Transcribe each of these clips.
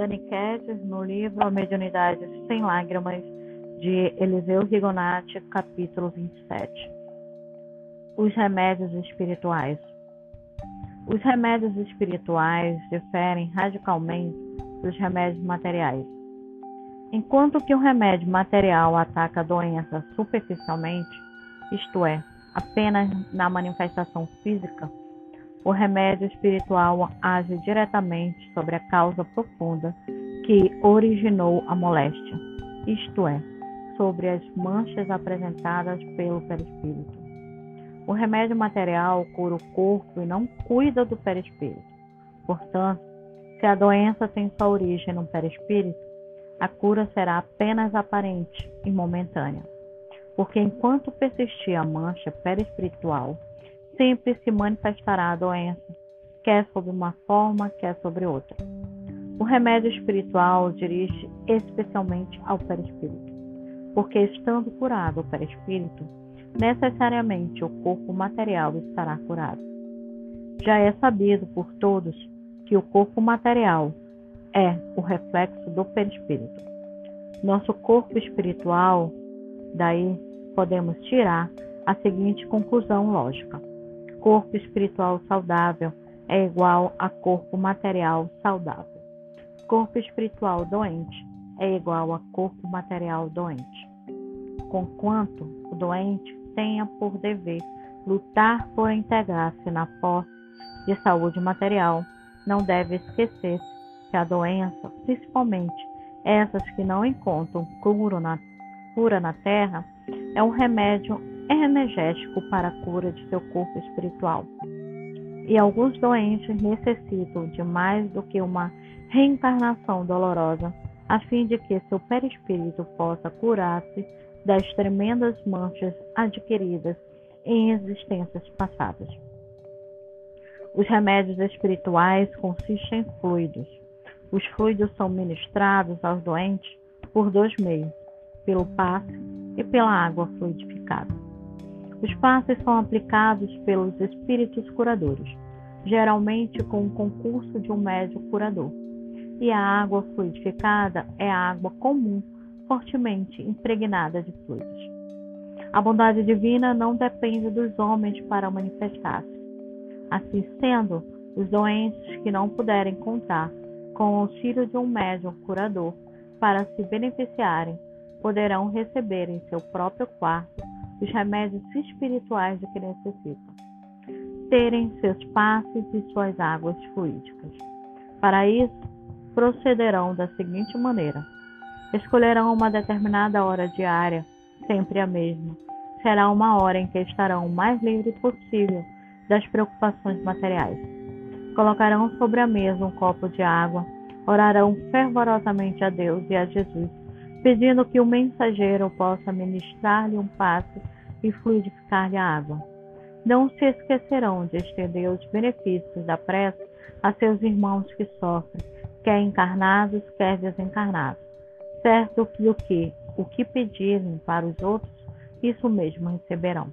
Dani Kettis, no livro A Mediunidade Sem Lágrimas, de Eliseu Rigonati, capítulo 27. Os remédios espirituais. Os remédios espirituais diferem radicalmente dos remédios materiais. Enquanto que o remédio material ataca a doença superficialmente, isto é, apenas na manifestação física, o remédio espiritual age diretamente sobre a causa profunda que originou a moléstia, isto é, sobre as manchas apresentadas pelo perispírito. O remédio material cura o corpo e não cuida do perispírito. Portanto, se a doença tem sua origem no perispírito, a cura será apenas aparente e momentânea. Porque enquanto persistir a mancha perispiritual, sempre se manifestará a doença, quer sob uma forma, quer sobre outra. O remédio espiritual dirige especialmente ao perispírito, porque estando curado o perispírito, necessariamente o corpo material estará curado. Já é sabido por todos que o corpo material é o reflexo do perispírito. Nosso corpo espiritual, daí podemos tirar a seguinte conclusão lógica: corpo espiritual saudável é igual a corpo material saudável. Corpo espiritual doente é igual a corpo material doente. Conquanto o doente tenha por dever lutar por integrar-se na posse de saúde material, não deve esquecer que a doença, principalmente essas que não encontram cura na, cura na terra, é um remédio energético para a cura de seu corpo espiritual. E alguns doentes necessitam de mais do que uma reencarnação dolorosa, a fim de que seu perispírito possa curar-se das tremendas manchas adquiridas em existências passadas. Os remédios espirituais consistem em fluidos. Os fluidos são ministrados aos doentes por dois meios: pelo passe e pela água fluidificada. Os passes são aplicados pelos espíritos curadores, geralmente com o concurso de um médico curador. E a água fluidificada é a água comum, fortemente impregnada de fluidos. A bondade divina não depende dos homens para manifestar-se. Assim sendo, os doentes que não puderem contar com o auxílio de um médium curador para se beneficiarem, poderão receber em seu próprio quarto os remédios espirituais de que necessitam, terem seus passes e suas águas fluídicas. Para isso, procederão da seguinte maneira: escolherão uma determinada hora diária, sempre a mesma. Será uma hora em que estarão o mais livre possível das preocupações materiais. Colocarão sobre a mesa um copo de água, orarão fervorosamente a Deus e a Jesus pedindo que o mensageiro possa ministrar-lhe um passe e fluidificar-lhe a água. Não se esquecerão de estender os benefícios da prece a seus irmãos que sofrem, quer encarnados, quer desencarnados. Certo que o que, o que pedirem para os outros, isso mesmo receberão.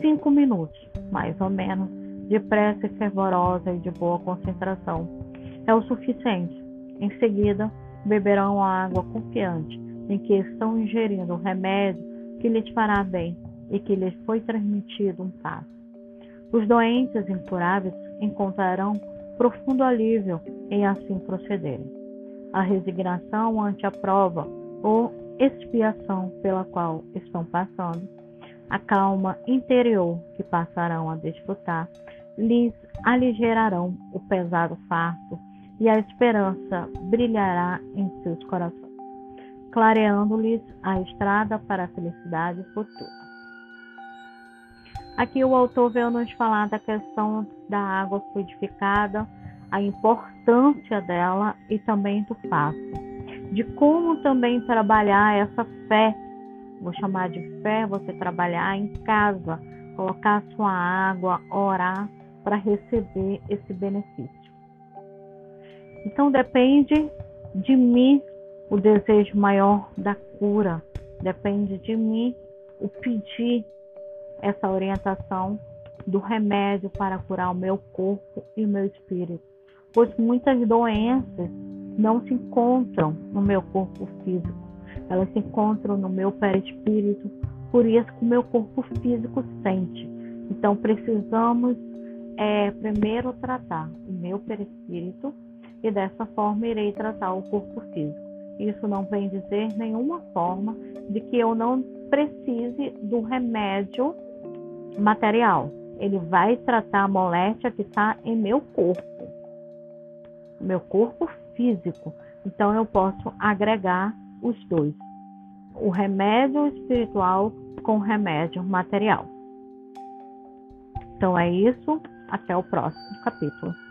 Cinco minutos, mais ou menos, de prece fervorosa e de boa concentração é o suficiente. Em seguida, beberão a água confiante em que estão ingerindo um remédio que lhes fará bem e que lhes foi transmitido um passo. Os doentes incuráveis encontrarão profundo alívio em assim procederem. A resignação ante a prova ou expiação pela qual estão passando, a calma interior que passarão a desfrutar, lhes aligerarão o pesado fardo e a esperança brilhará em seus corações, clareando-lhes a estrada para a felicidade futura. Aqui o autor veio nos falar da questão da água fluidificada, a importância dela e também do passo, de como também trabalhar essa fé, vou chamar de fé, você trabalhar em casa, colocar sua água, orar para receber esse benefício. Então depende de mim o desejo maior da cura, depende de mim o pedir essa orientação do remédio para curar o meu corpo e o meu espírito. Pois muitas doenças não se encontram no meu corpo físico, elas se encontram no meu perispírito, por isso que o meu corpo físico sente. Então precisamos é, primeiro tratar o meu perispírito e dessa forma irei tratar o corpo físico. Isso não vem dizer nenhuma forma de que eu não precise do remédio material. Ele vai tratar a moléstia que está em meu corpo, meu corpo físico. Então eu posso agregar os dois: o remédio espiritual com o remédio material. Então é isso. Até o próximo capítulo.